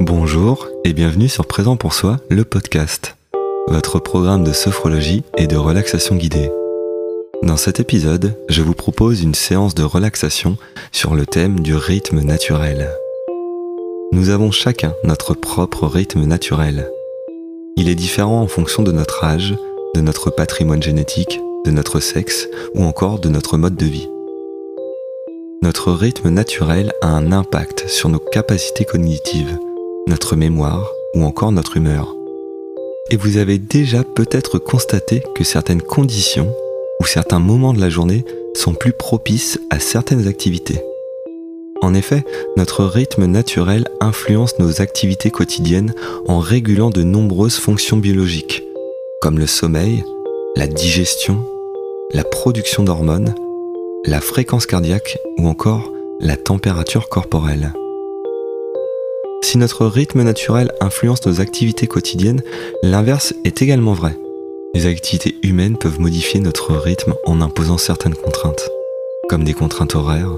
Bonjour et bienvenue sur Présent pour Soi, le podcast, votre programme de sophrologie et de relaxation guidée. Dans cet épisode, je vous propose une séance de relaxation sur le thème du rythme naturel. Nous avons chacun notre propre rythme naturel. Il est différent en fonction de notre âge, de notre patrimoine génétique, de notre sexe ou encore de notre mode de vie. Notre rythme naturel a un impact sur nos capacités cognitives, notre mémoire ou encore notre humeur. Et vous avez déjà peut-être constaté que certaines conditions ou certains moments de la journée sont plus propices à certaines activités. En effet, notre rythme naturel influence nos activités quotidiennes en régulant de nombreuses fonctions biologiques, comme le sommeil, la digestion, la production d'hormones, la fréquence cardiaque ou encore la température corporelle. Si notre rythme naturel influence nos activités quotidiennes, l'inverse est également vrai. Les activités humaines peuvent modifier notre rythme en imposant certaines contraintes, comme des contraintes horaires,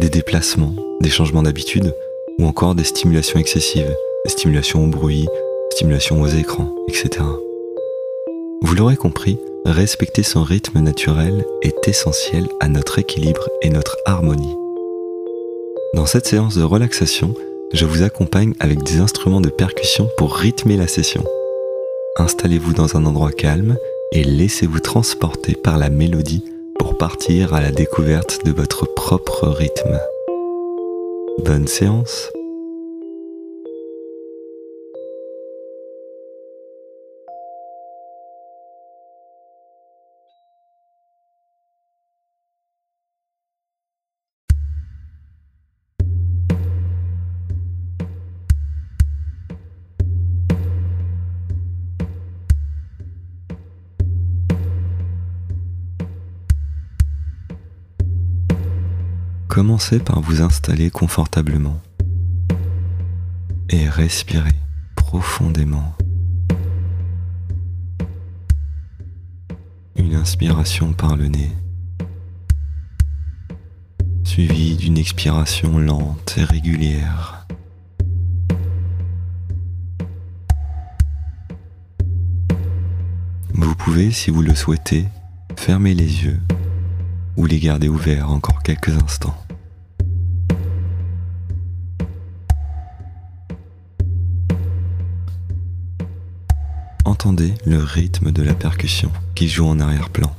des déplacements, des changements d'habitude ou encore des stimulations excessives, des stimulations au bruit, stimulations aux écrans, etc. Vous l'aurez compris, respecter son rythme naturel est essentiel à notre équilibre et notre harmonie. Dans cette séance de relaxation, je vous accompagne avec des instruments de percussion pour rythmer la session. Installez-vous dans un endroit calme et laissez-vous transporter par la mélodie pour partir à la découverte de votre propre rythme. Bonne séance Commencez par vous installer confortablement et respirez profondément. Une inspiration par le nez, suivie d'une expiration lente et régulière. Vous pouvez, si vous le souhaitez, fermer les yeux ou les garder ouverts encore quelques instants. Entendez le rythme de la percussion qui joue en arrière-plan.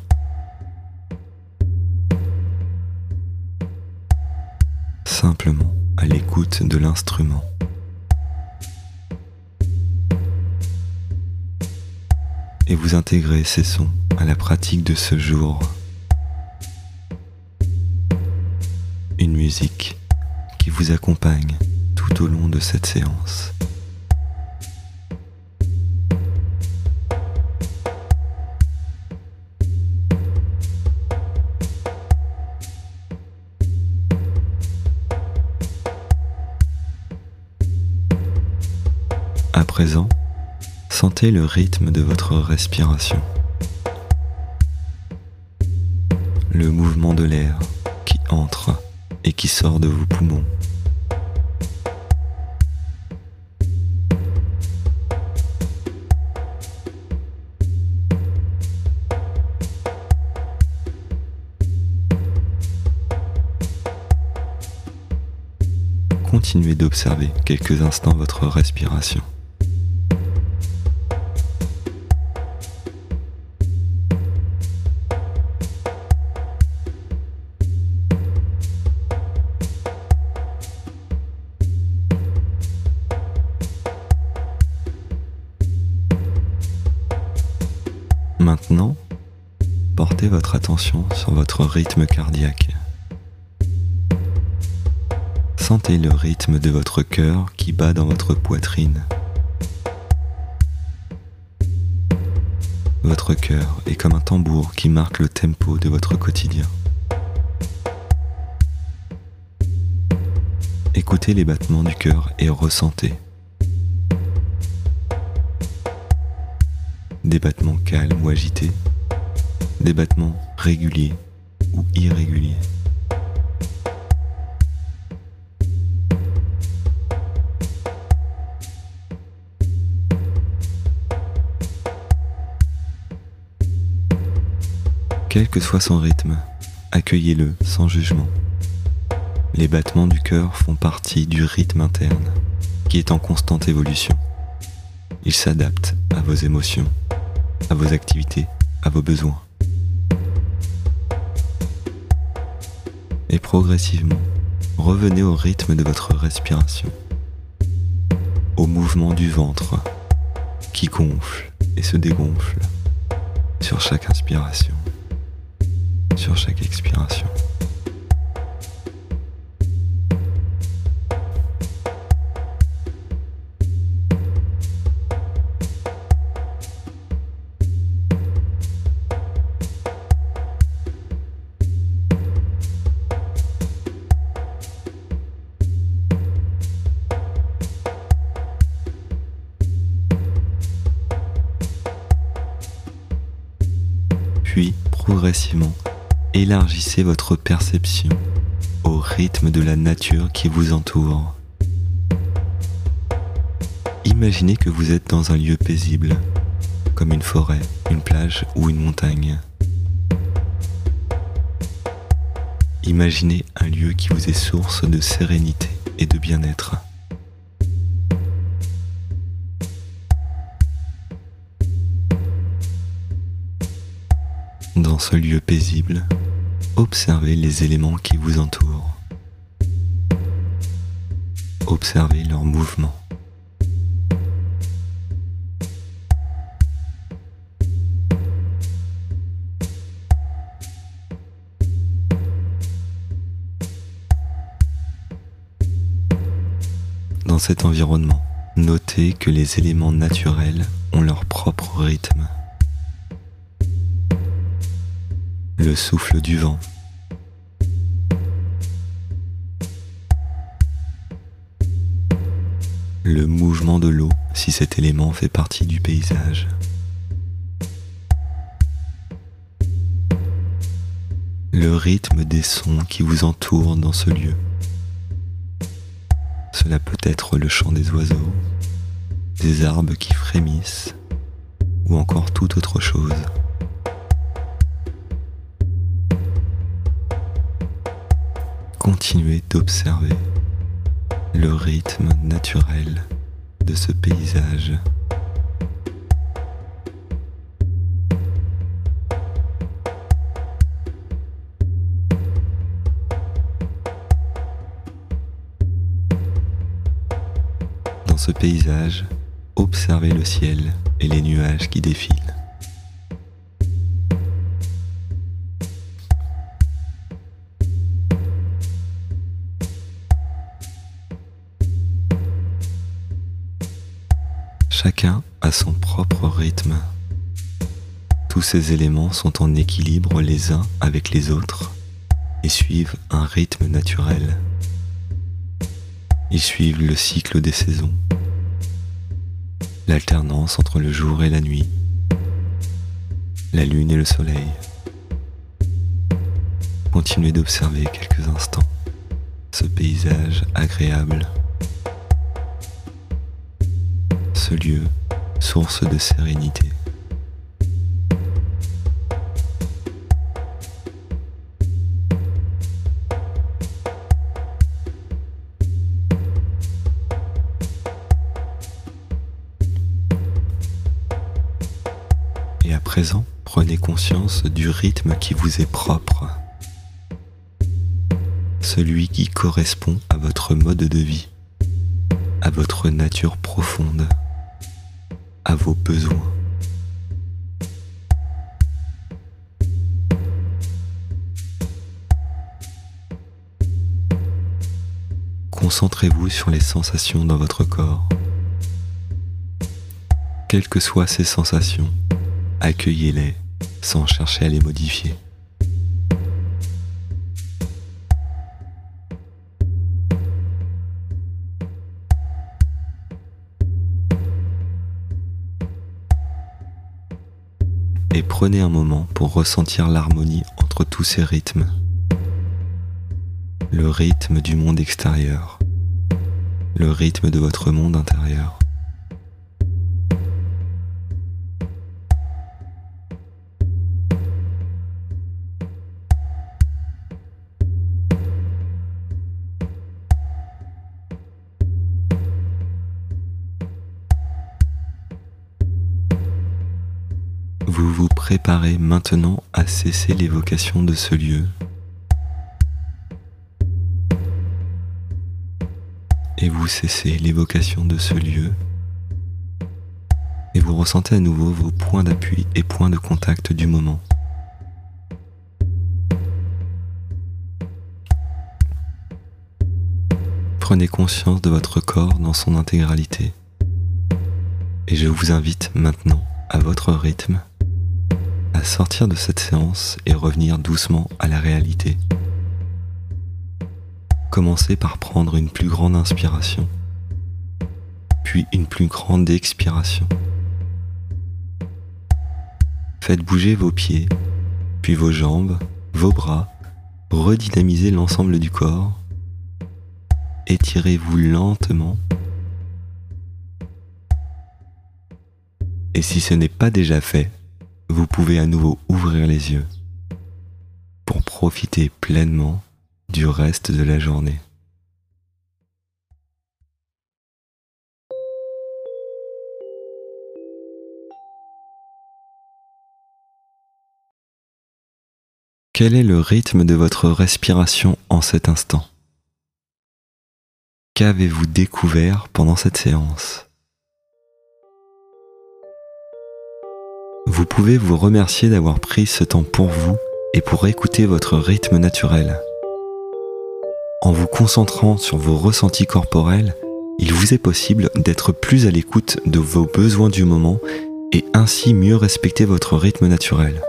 Simplement à l'écoute de l'instrument. Et vous intégrez ces sons à la pratique de ce jour une musique qui vous accompagne tout au long de cette séance. À présent, sentez le rythme de votre respiration, le mouvement de l'air qui entre et qui sort de vos poumons. Continuez d'observer quelques instants votre respiration. Maintenant, portez votre attention sur votre rythme cardiaque. Sentez le rythme de votre cœur qui bat dans votre poitrine. Votre cœur est comme un tambour qui marque le tempo de votre quotidien. Écoutez les battements du cœur et ressentez. des battements calmes ou agités, des battements réguliers ou irréguliers. Quel que soit son rythme, accueillez-le sans jugement. Les battements du cœur font partie du rythme interne, qui est en constante évolution. Ils s'adaptent à vos émotions à vos activités, à vos besoins. Et progressivement, revenez au rythme de votre respiration, au mouvement du ventre qui gonfle et se dégonfle sur chaque inspiration, sur chaque expiration. Puis, progressivement, élargissez votre perception au rythme de la nature qui vous entoure. Imaginez que vous êtes dans un lieu paisible, comme une forêt, une plage ou une montagne. Imaginez un lieu qui vous est source de sérénité et de bien-être. Ce lieu paisible, observez les éléments qui vous entourent. Observez leurs mouvements. Dans cet environnement, notez que les éléments naturels ont leur propre rythme. Le souffle du vent. Le mouvement de l'eau si cet élément fait partie du paysage. Le rythme des sons qui vous entourent dans ce lieu. Cela peut être le chant des oiseaux, des arbres qui frémissent ou encore toute autre chose. Continuez d'observer le rythme naturel de ce paysage. Dans ce paysage, observez le ciel et les nuages qui défilent. A son propre rythme. Tous ces éléments sont en équilibre les uns avec les autres et suivent un rythme naturel. Ils suivent le cycle des saisons, l'alternance entre le jour et la nuit, la lune et le soleil. Continuez d'observer quelques instants ce paysage agréable lieu, source de sérénité. Et à présent, prenez conscience du rythme qui vous est propre, celui qui correspond à votre mode de vie, à votre nature profonde à vos besoins. Concentrez-vous sur les sensations dans votre corps. Quelles que soient ces sensations, accueillez-les sans chercher à les modifier. Prenez un moment pour ressentir l'harmonie entre tous ces rythmes. Le rythme du monde extérieur, le rythme de votre monde intérieur. Préparez maintenant à cesser l'évocation de ce lieu. Et vous cessez l'évocation de ce lieu. Et vous ressentez à nouveau vos points d'appui et points de contact du moment. Prenez conscience de votre corps dans son intégralité. Et je vous invite maintenant, à votre rythme, sortir de cette séance et revenir doucement à la réalité. Commencez par prendre une plus grande inspiration, puis une plus grande expiration. Faites bouger vos pieds, puis vos jambes, vos bras, redynamisez l'ensemble du corps étirez-vous lentement. Et si ce n'est pas déjà fait, vous pouvez à nouveau ouvrir les yeux pour profiter pleinement du reste de la journée. Quel est le rythme de votre respiration en cet instant? Qu'avez-vous découvert pendant cette séance? Vous pouvez vous remercier d'avoir pris ce temps pour vous et pour écouter votre rythme naturel. En vous concentrant sur vos ressentis corporels, il vous est possible d'être plus à l'écoute de vos besoins du moment et ainsi mieux respecter votre rythme naturel.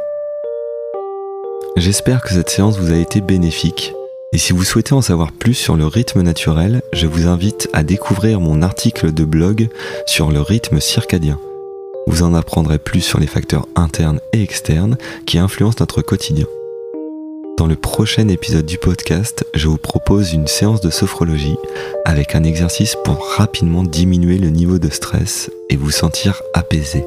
J'espère que cette séance vous a été bénéfique et si vous souhaitez en savoir plus sur le rythme naturel, je vous invite à découvrir mon article de blog sur le rythme circadien. Vous en apprendrez plus sur les facteurs internes et externes qui influencent notre quotidien. Dans le prochain épisode du podcast, je vous propose une séance de sophrologie avec un exercice pour rapidement diminuer le niveau de stress et vous sentir apaisé.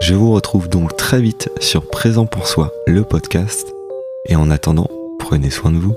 Je vous retrouve donc très vite sur Présent pour soi, le podcast, et en attendant, prenez soin de vous.